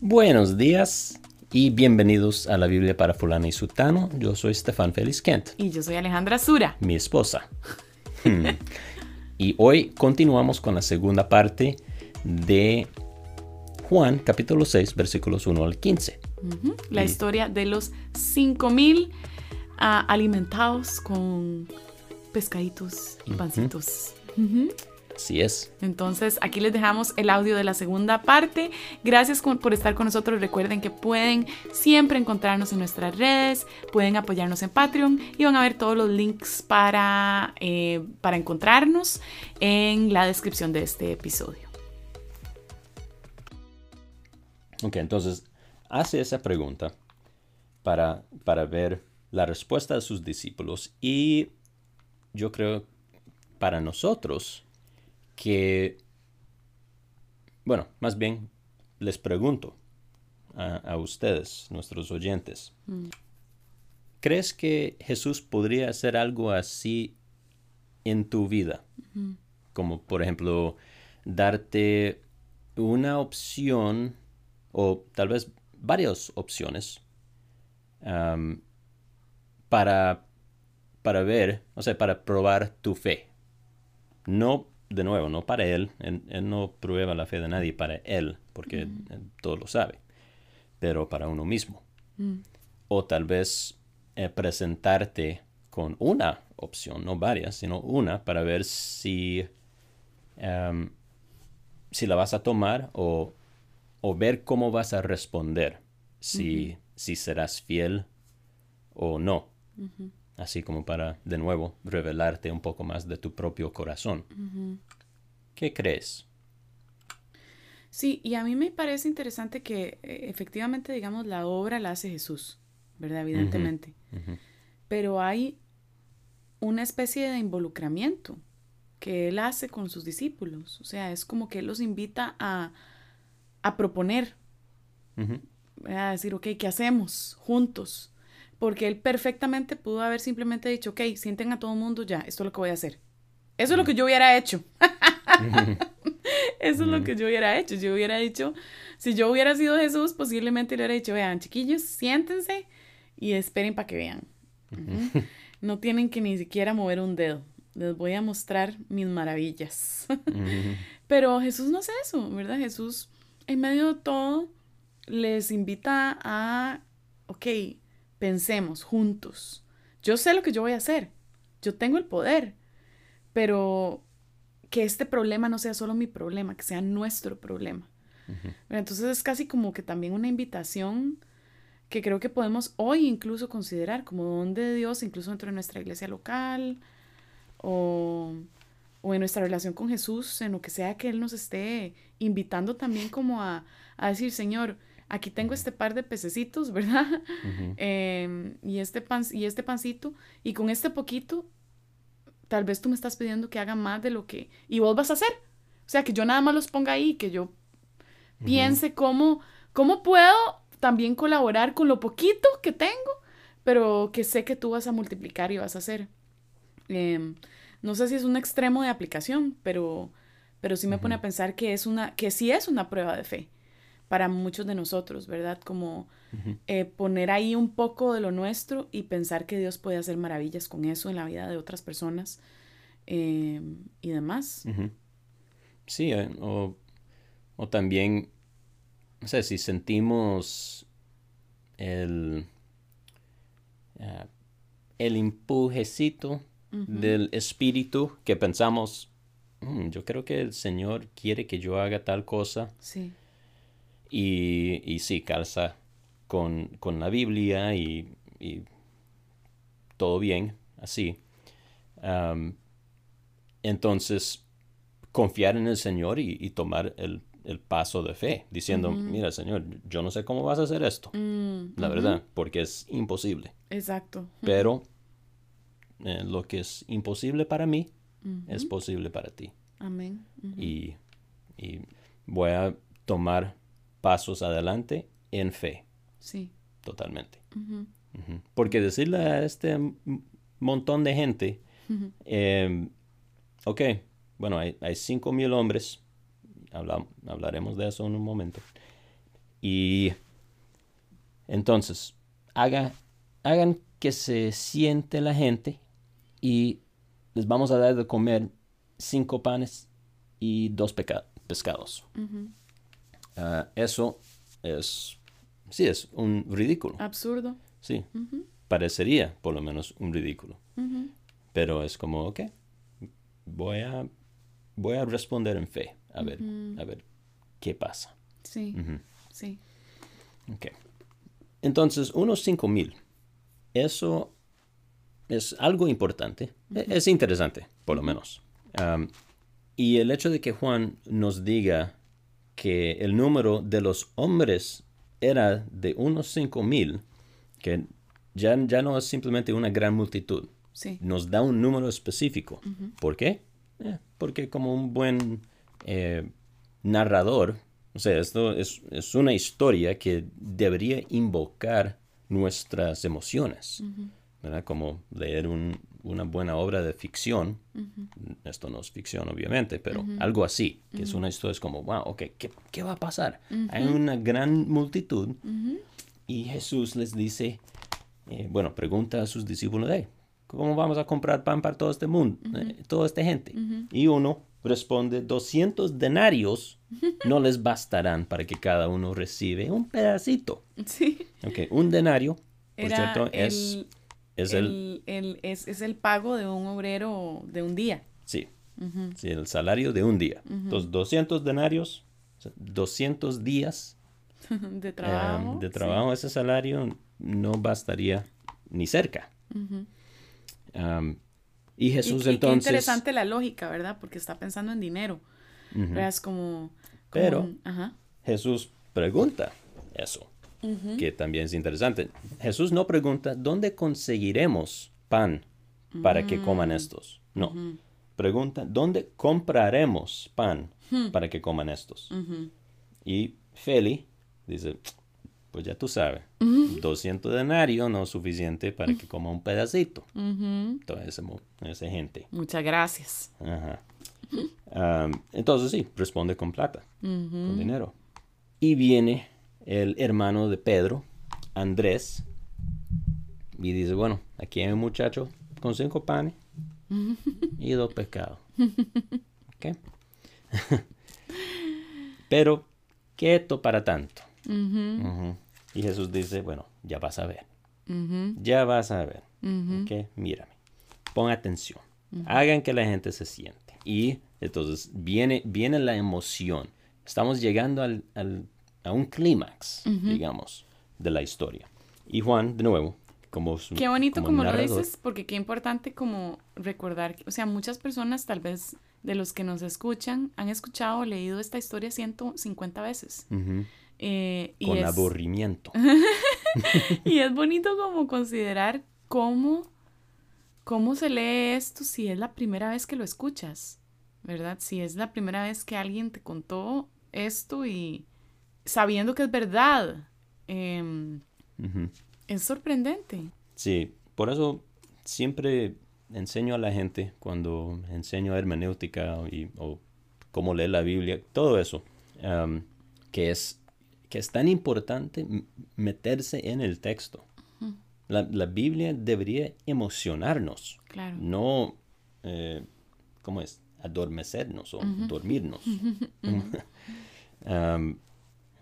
Buenos días y bienvenidos a la Biblia para fulana y sutano. Yo soy Stefan Félix Kent. Y yo soy Alejandra Sura. Mi esposa. Hmm. y hoy continuamos con la segunda parte de Juan capítulo 6 versículos 1 al 15. La historia de los 5000 ah, alimentados con pescaditos y pancitos. Así es. Entonces, aquí les dejamos el audio de la segunda parte. Gracias por estar con nosotros. Recuerden que pueden siempre encontrarnos en nuestras redes, pueden apoyarnos en Patreon y van a ver todos los links para, eh, para encontrarnos en la descripción de este episodio. Ok, entonces hace esa pregunta para, para ver la respuesta de sus discípulos y yo creo para nosotros que, bueno, más bien les pregunto a, ustedes, nuestros oyentes, mm. ¿crees que Jesús podría hacer algo así en tu vida? Como por ejemplo, darte una opción o tal vez varias opciones para, para ver, o sea, para probar tu fe. No de nuevo, no para él, él, no prueba la fe de nadie para él, porque mm. todo lo sabe, pero para uno mismo. Mm. O tal vez eh, presentarte con una opción, no varias, sino una, para ver si, em, si la vas a tomar o, ver cómo vas a responder, si, si serás fiel o no así como para, de nuevo, revelarte un poco más de tu propio corazón. ¿Qué crees? Sí, y a mí me parece interesante que eh, efectivamente, digamos, la obra la hace Jesús, ¿verdad? Evidentemente. Pero hay una especie de involucramiento que él hace con sus discípulos. O sea, es como que él los invita a, a proponer, a decir, ok, ¿qué hacemos juntos? Porque él perfectamente pudo haber simplemente dicho, ok, sienten a todo el mundo ya, esto es lo que voy a hacer. Eso es lo que yo hubiera hecho. Eso es lo que yo hubiera hecho. Yo hubiera dicho, si yo hubiera sido Jesús, posiblemente le hubiera dicho, vean, chiquillos, siéntense y esperen para que vean. No tienen que ni siquiera mover un dedo. Les voy a mostrar mis maravillas. Pero Jesús no hace eso, ¿verdad? Jesús, en medio de todo, les invita a, ok, pensemos juntos. Yo sé lo que yo voy a hacer. Yo tengo el poder. Pero que este problema no sea solo mi problema, que sea nuestro problema. Entonces es casi como que también una invitación que creo que podemos hoy incluso considerar como don de Dios, incluso dentro de nuestra iglesia local o, o, en nuestra relación con Jesús, en lo que sea que Él nos esté invitando también como a, a decir, Señor, aquí tengo este par de pececitos, ¿verdad? Em, y, este pan, y este pancito, y con este poquito, tal vez tú me estás pidiendo que haga más de lo que, y vos vas a hacer. O sea, que yo nada más los ponga ahí, que yo piense cómo, cómo puedo también colaborar con lo poquito que tengo, pero que sé que tú vas a multiplicar y vas a hacer. Em, no sé si es un extremo de aplicación, pero, pero sí me pone a pensar que es una, que sí es una prueba de fe para muchos de nosotros, ¿verdad? Como eh, poner ahí un poco de lo nuestro y pensar que Dios puede hacer maravillas con eso en la vida de otras personas eh, y demás. Sí, eh, o, también, no sé, si sentimos el, el empujecito del espíritu que pensamos, mm, yo creo que el Señor quiere que yo haga tal cosa. Sí y, y sí, calza con, la Biblia y, todo bien, así. entonces, confiar en el Señor y, tomar el, paso de fe, diciendo, mira, Señor, yo no sé cómo vas a hacer esto, mm, la verdad, porque es imposible. Exacto. Pero eh, lo que es imposible para mí es posible para ti. Amén. y, y voy a tomar pasos adelante en fe. Sí. Totalmente. Porque decirle a este montón de gente, em, ok, bueno, hay, hay cinco mil hombres, hablaremos de eso en un momento, Y entonces, haga, hagan que se siente la gente y les vamos a dar de comer cinco panes y dos pescados. Ah, eso es, sí, es un ridículo. Absurdo. Sí, parecería por lo menos un ridículo. Pero es como, ok, voy a, voy a responder en fe, a ver, a ver qué pasa. Sí, sí. Ok. Entonces, unos 5 mil. Eso es algo importante. E- Es interesante, por lo menos. Y el hecho de que Juan nos diga que el número de los hombres era de unos 5 mil, que ya, ya no es simplemente una gran multitud, Sí. nos da un número específico. ¿Por qué? Eh, porque como un buen eh, narrador, o sea, esto es, es una historia que debería invocar nuestras emociones, ¿verdad? Como leer un- una buena obra de ficción, esto no es ficción obviamente, pero algo así, que es una historia, es como, wow, ok, ¿qué, qué va a pasar? Hay una gran multitud y Jesús les dice, eh, bueno, pregunta a sus discípulos, "Hey, ¿cómo vamos a comprar pan para todo este mundo, eh, toda esta gente? Y uno responde, 200 denarios no les bastarán para que cada uno recibe un pedacito. Sí. Ok, un denario, por Era cierto, el, es el, el, el- es, es el pago de un obrero de un día. sí, sí, el salario de un día. Entonces, 200 denarios, o sea, 200 días de eh, trabajo. de sí. trabajo, ese salario no bastaría ni cerca. Um, y Y, Jesús y qué entonces... interesante la lógica, ¿verdad? Porque está pensando en dinero. Es como... como Pero- un- ajá. Jesús pregunta eso, que también es interesante. Jesús no pregunta, ¿dónde conseguiremos pan para que coman estos? No. Pregunta, ¿dónde compraremos pan para que coman estos? Y Feli dice, pues ya tú sabes, 200 denarios no es suficiente para que coma un pedacito. Ujú. Toda esa, gente. Muchas gracias. Ajá. Am, entonces sí, responde con plata, con dinero. Y viene el hermano de Pedro, Andrés, y dice, bueno, aquí hay un muchacho con cinco panes y dos pescados. ¿Ok? Pero, ¿qué esto para tanto? Y Jesús dice, bueno, ya vas a ver. Ya vas a ver. ¿Ok? Mírame. Pon atención. Hagan que la gente se siente. Y entonces viene, viene la emoción. Estamos llegando al, al- a un clímax, digamos, de la historia. Y Juan, de nuevo, como su Qué bonito como, lo narrador, dices, porque qué importante como recordar, que- o sea, muchas personas tal vez de los que nos escuchan han escuchado o leído esta historia 150 veces. ujú, Eh, y, con es, aburrimiento. y es bonito como considerar cómo, cómo se lee esto si es la primera vez que lo escuchas, ¿verdad? Si es la primera vez que alguien te contó esto y sabiendo que es verdad. Ujú. es sorprendente. Sí, por eso siempre enseño a la gente cuando enseño hermenéutica y, o cómo leer la Biblia, todo eso, que, es, que es tan importante meterse en el texto. La, la Biblia debería emocionarnos, Claro. no, eh, ¿cómo es? Adormecernos o dormirnos. Am,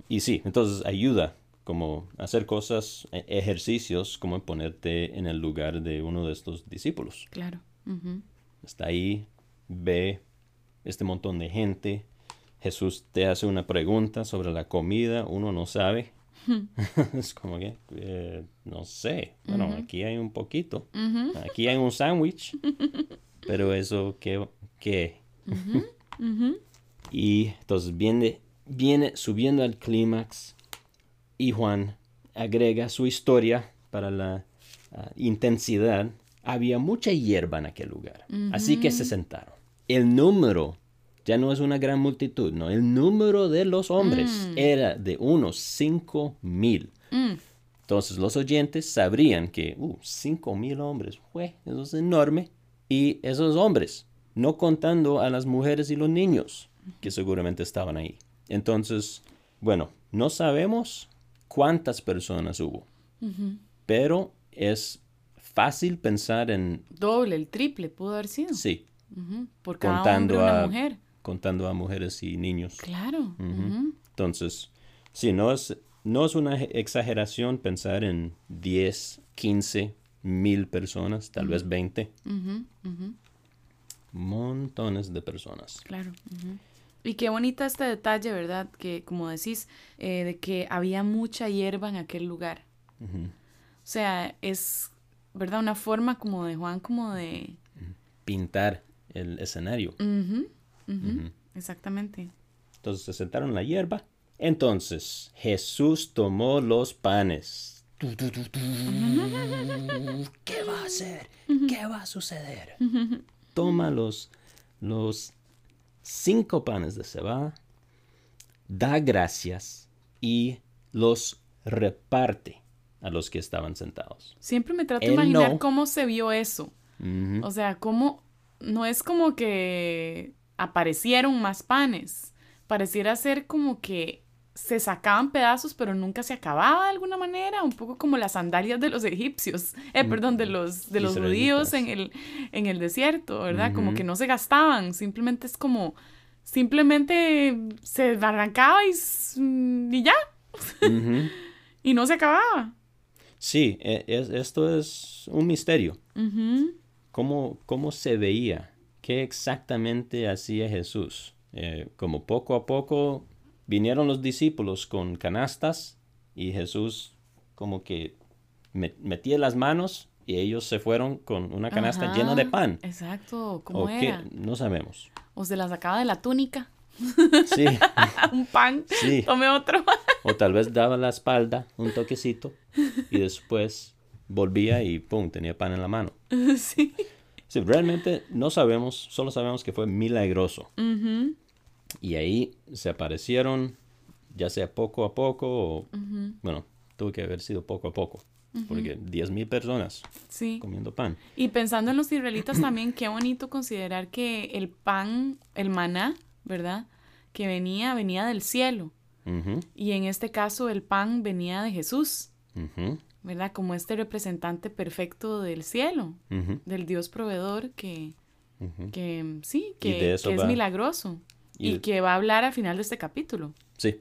y sí, entonces ayuda como hacer cosas, e- ejercicios, como ponerte en el lugar de uno de estos discípulos. Claro. Ujú. Está ahí, ve este montón de gente. Jesús te hace una pregunta sobre la comida, uno no sabe. es como que, eh, no sé. Bueno, aquí hay un poquito. Aquí hay un sándwich. pero eso, ¿qué? qué? Y entonces viene, viene subiendo al clímax y Juan agrega su historia para la ah, intensidad. Había mucha hierba en aquel lugar, así que se sentaron. El número ya no es una gran multitud, no, el número de los hombres era de unos cinco mil. Mm. Entonces los oyentes sabrían que, uh, cinco mil hombres, fue, eso es enorme. Y esos hombres, no contando a las mujeres y los niños, que seguramente estaban ahí. Entonces, bueno, no sabemos cuántas personas hubo, pero es fácil pensar en... Doble, el triple pudo haber sido. Sí. Por cada hombre, una a, mujer. contando a mujeres y niños. Claro. Entonces, sí, no es, no es una exageración pensar en 10, 15 mil personas, tal vez 20, Ujú, ujú, montones de personas. Claro. Y qué bonita este detalle, ¿verdad? Que como decís, eh, de que había mucha hierba en aquel lugar. O sea, es, ¿verdad? Una forma como de Juan, como de... Pintar el escenario. Ujú, Ujú. Exactamente. Entonces se sentaron en la hierba. Entonces Jesús tomó los panes. ¿Qué va a hacer? ¿Qué va a suceder? Toma los, los cinco panes de cebada, da gracias y los reparte a los que estaban sentados. Siempre me trato de imaginar no. cómo se vio eso. O sea, cómo no es como que aparecieron más panes. Pareciera ser como que se sacaban pedazos, pero nunca se acababa de alguna manera, un poco como las sandalias de los egipcios, eh, perdón, de los, de los judíos en el, en el desierto, ¿verdad? Como que no se gastaban, simplemente es como, simplemente se arrancaba y, y ya, y no se acababa. Sí, e- es- esto es un misterio. ¿Cómo, cómo se veía? ¿Qué exactamente hacía Jesús? Eh, como poco a poco vinieron los discípulos con canastas y Jesús como que me- metía las manos y ellos se fueron con una canasta Ajá, llena de pan. Exacto, ¿cómo ¿O qué? era? No sabemos. O se la sacaba de la túnica. Sí, un pan, Sí. tome otro. o tal vez daba la espalda un toquecito y después volvía y pum, tenía pan en la mano. sí. Sí, realmente no sabemos, solo sabemos que fue milagroso. Ujú, Y ahí se aparecieron, ya sea poco a poco, o, bueno, tuvo que haber sido poco a poco, porque 10.000 personas Sí. comiendo pan. Y pensando en los israelitas también, qué bonito considerar que el pan, el maná, ¿verdad? Que venía, venía del cielo. Y en este caso el pan venía de Jesús, ¿verdad? Como este representante perfecto del cielo, del Dios proveedor que, que sí, que, es va- milagroso. Y que va a hablar al final de este capítulo. Sí.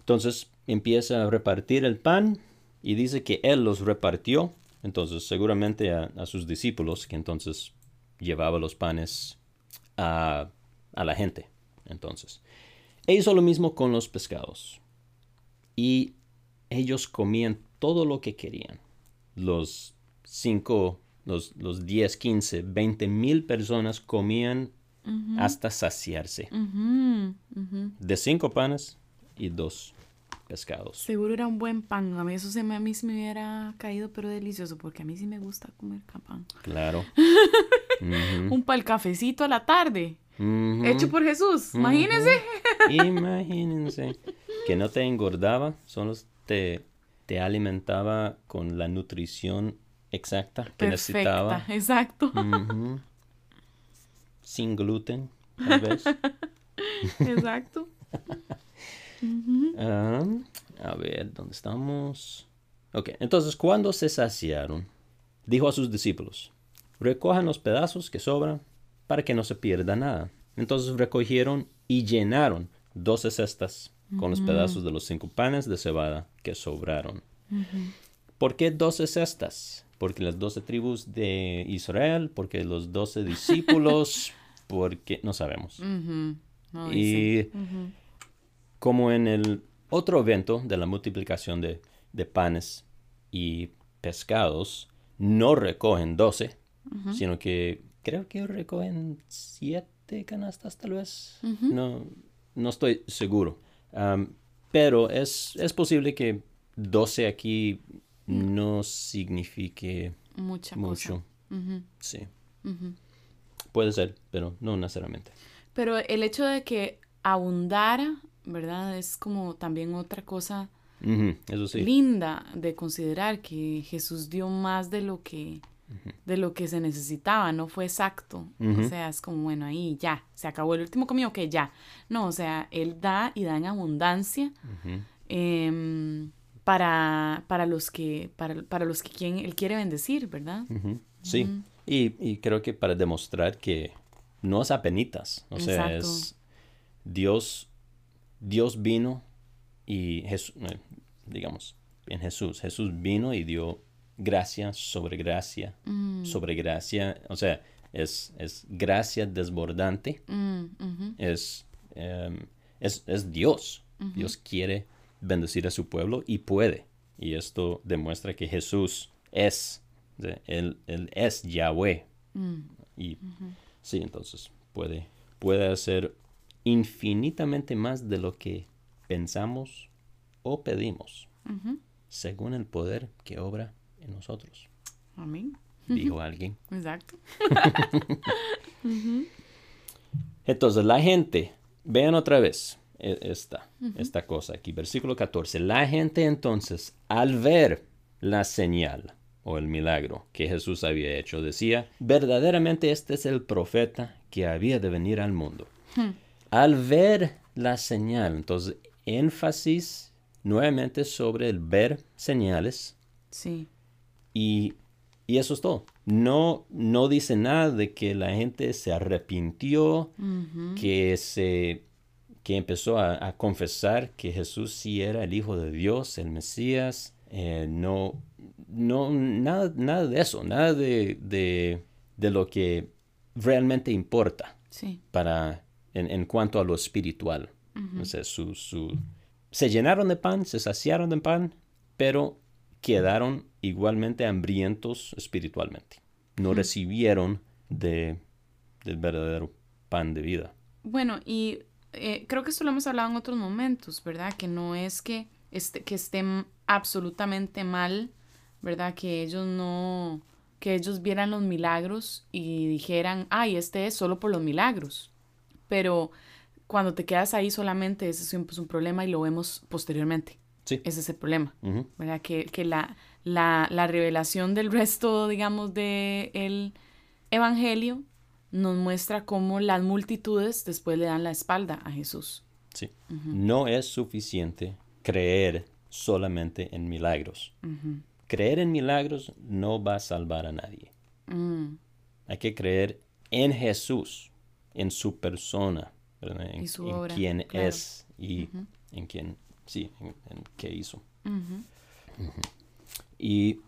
Entonces empieza a repartir el pan y dice que él los repartió, entonces seguramente a, a sus discípulos, que entonces llevaba los panes a, a la gente. Entonces, e hizo lo mismo con los pescados. Y ellos comían todo lo que querían. Los cinco, los, los 10, 15, 20 mil personas comían hasta saciarse. De cinco panes y dos pescados. Seguro era un buen pan. A mí eso se me, a mí se me hubiera caído, pero delicioso, porque a mí sí me gusta comer pan. Claro. Un para el cafecito a la tarde, hecho por Jesús. Imagínense. Imagínense que no te engordaba, solo te, te alimentaba con la nutrición exacta que necesitaba. Perfecta, exacto. Ujú. Sin gluten, tal vez. exacto. Ah, a ver, ¿dónde estamos? Ok, entonces cuando se saciaron, dijo a sus discípulos, recojan los pedazos que sobran para que no se pierda nada. Entonces recogieron y llenaron doce cestas con los pedazos de los cinco panes de cebada que sobraron. ¿Por qué doce cestas? Porque las doce tribus de Israel, porque los doce discípulos, porque no sabemos. No. Y como en el otro evento de la multiplicación de, de panes y pescados, no recogen 12, sino que creo que recogen 7 canastas tal vez. no, no estoy seguro. Pero es, es posible que 12 aquí no signifique Mucha mucho. cosa. Sí. Puede ser, pero no necesariamente. Pero el hecho de que abundara, ¿verdad? Es como también otra cosa Ujú, Eso sí. linda de considerar que Jesús dio más de lo que de lo que se necesitaba, no fue exacto. O sea, es como, bueno, ahí ya, se acabó el último comido, que ya. No, o sea, Él da y da en abundancia para, para los que, para, para los que quien, Él quiere bendecir, ¿verdad? Sí, y, y, creo que para demostrar que no es apenitas, o sea, es Dios, Dios vino y Jesús, eh, digamos, en Jesús, Jesús vino y dio gracia sobre gracia, mm. sobre gracia, o sea, es, es gracia desbordante, mm, es, em, es, es, Dios. Dios quiere bendecir a su pueblo y puede. Y esto demuestra que Jesús es, él, él es Yahweh. Mm. Y sí, entonces puede, puede hacer infinitamente más de lo que pensamos o pedimos, según el poder que obra en nosotros. Amén. Dijo alguien. Exacto. Entonces, la gente, vean otra vez e, esta, esta cosa aquí, versículo 14. La gente entonces, al ver la señal o el milagro que Jesús había hecho, decía, verdaderamente este es el profeta que había de venir al mundo. Hmm. Al ver la señal, entonces, énfasis nuevamente sobre el ver señales. Sí. Y, eso es todo. No, no dice nada de que la gente se arrepintió, que se que empezó a, confesar que Jesús sí era el Hijo de Dios, el Mesías. Eh, no, no, nada, nada de eso, nada de, de, lo que realmente importa para, en, en, cuanto a lo espiritual. o sea, su, su, se llenaron de pan, se saciaron de pan, pero quedaron igualmente hambrientos espiritualmente. No recibieron de, del verdadero pan de vida. Bueno, y eh, creo que esto lo hemos hablado en otros momentos, ¿verdad? Que no es que, este, que estén absolutamente mal, ¿verdad? Que ellos no, que ellos vieran los milagros y dijeran, ay, este es solo por los milagros. Pero cuando te quedas ahí solamente, ese siempre es un problema y lo vemos posteriormente. Sí. Ese es el problema, ¿verdad? Que, que la, la, la, revelación del resto, digamos, del el Evangelio nos muestra cómo las multitudes después le dan la espalda a Jesús. Sí. No es suficiente creer solamente en milagros. Creer en milagros no va a salvar a nadie. Mm. Hay que creer en Jesús, en su persona, en, quién es y en quién sí, en, qué hizo. Y,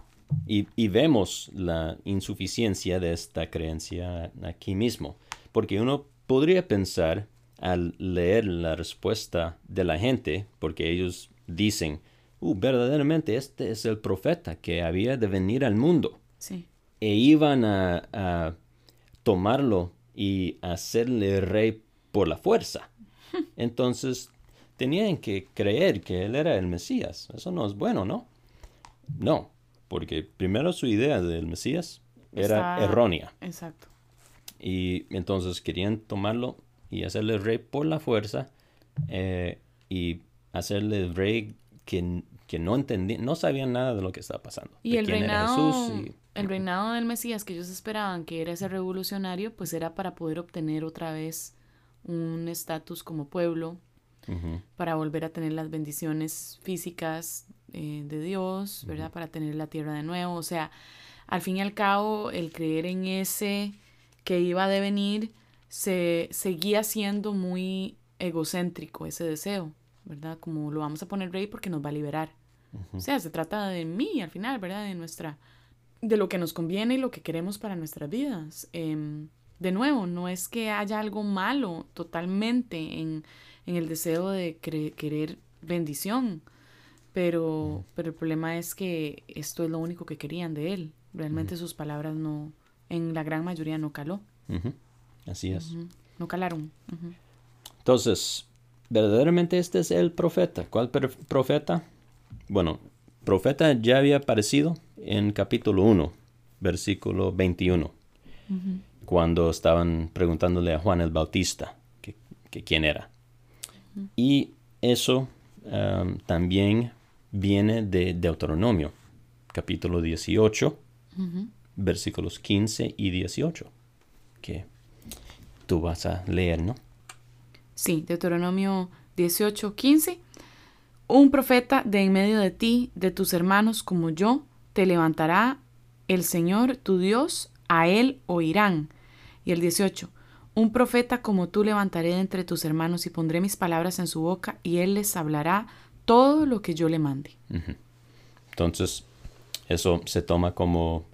y, vemos la insuficiencia de esta creencia aquí mismo, porque uno podría pensar al leer la respuesta de la gente, porque ellos dicen, uh, verdaderamente este es el profeta que había de venir al mundo. Sí. E iban a, a tomarlo y hacerle rey por la fuerza. Entonces tenían que creer que él era el Mesías. Eso no es bueno, ¿no? No, porque primero su idea del Mesías era errónea. Exacto. Y entonces querían tomarlo y hacerle rey por la fuerza eh, y hacerle rey que, que no entendían, no sabían nada de lo que estaba pasando. Y el reinado, el reinado del Mesías que ellos esperaban que era ese revolucionario, pues era para poder obtener otra vez un estatus como pueblo, para volver a tener las bendiciones físicas eh, de Dios, ¿verdad? Para tener la tierra de nuevo. O sea, al fin y al cabo, el creer en ese que iba a devenir se seguía siendo muy egocéntrico ese deseo, ¿verdad? Como lo vamos a poner rey porque nos va a liberar. O sea, se trata de mí al final, ¿verdad? De nuestra, de lo que nos conviene y lo que queremos para nuestras vidas. Em, de nuevo, no es que haya algo malo totalmente en en el deseo de querer bendición. Pero, pero el problema es que esto es lo único que querían de él. Realmente sus palabras no, en la gran mayoría no caló. Así es. No calaron. Entonces, verdaderamente este es el profeta. ¿Cuál profeta? Bueno, profeta ya había aparecido en capítulo 1, versículo 21, cuando estaban preguntándole a Juan el Bautista que quién era. Y eso um, también viene de Deuteronomio, capítulo 18, versículos 15 y 18, que tú vas a leer, ¿no? Sí, Deuteronomio 18, 15. Un profeta de en medio de ti, de tus hermanos como yo, te levantará el Señor tu Dios, a él oirán. Y el 18. Un profeta como tú levantaré de entre tus hermanos y pondré mis palabras en su boca y él les hablará todo lo que yo le mande. Entonces, eso se toma como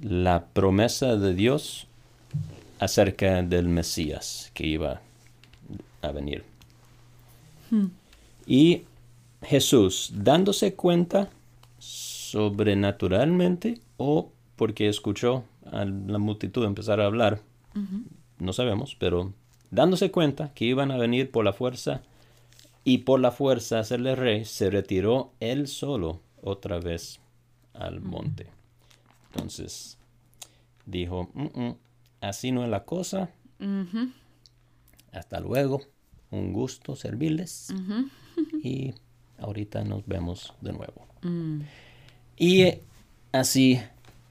la promesa de Dios acerca del Mesías que iba a venir. Hmm. Y Jesús, dándose cuenta sobrenaturalmente o porque escuchó a la multitud empezar a hablar, no sabemos, pero dándose cuenta que iban a venir por la fuerza y por la fuerza hacerle rey, se retiró él solo otra vez al monte. Entonces dijo, "Mm, mm, así no es la cosa. Hasta luego, un gusto servirles. Y ahorita nos vemos de nuevo. Mm. Y así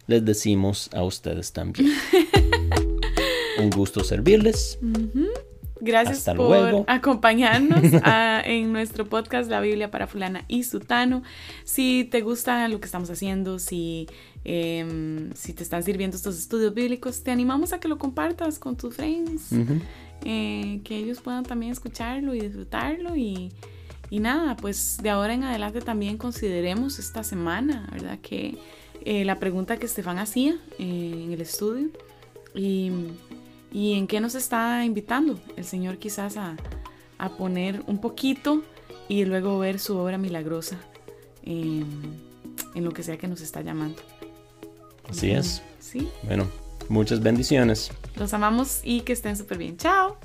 les decimos a ustedes también. un gusto servirles. Gracias Hasta por luego. acompañarnos a- en nuestro podcast La Biblia para Fulana y Sutano. Si te gusta lo que estamos haciendo, si, em, si te están sirviendo estos estudios bíblicos, te animamos a que lo compartas con tus friends, eh, que ellos puedan también escucharlo y disfrutarlo. Y, y nada, pues de ahora en adelante también consideremos esta semana, ¿verdad? Que eh, la pregunta que Estefan hacía eh, en el estudio y, y en qué nos está invitando el Señor quizás a, a poner un poquito y luego ver su obra milagrosa en, en lo que sea que nos está llamando. Así es. Sí, Bueno, muchas bendiciones. los amamos y que estén súper bien. Chao.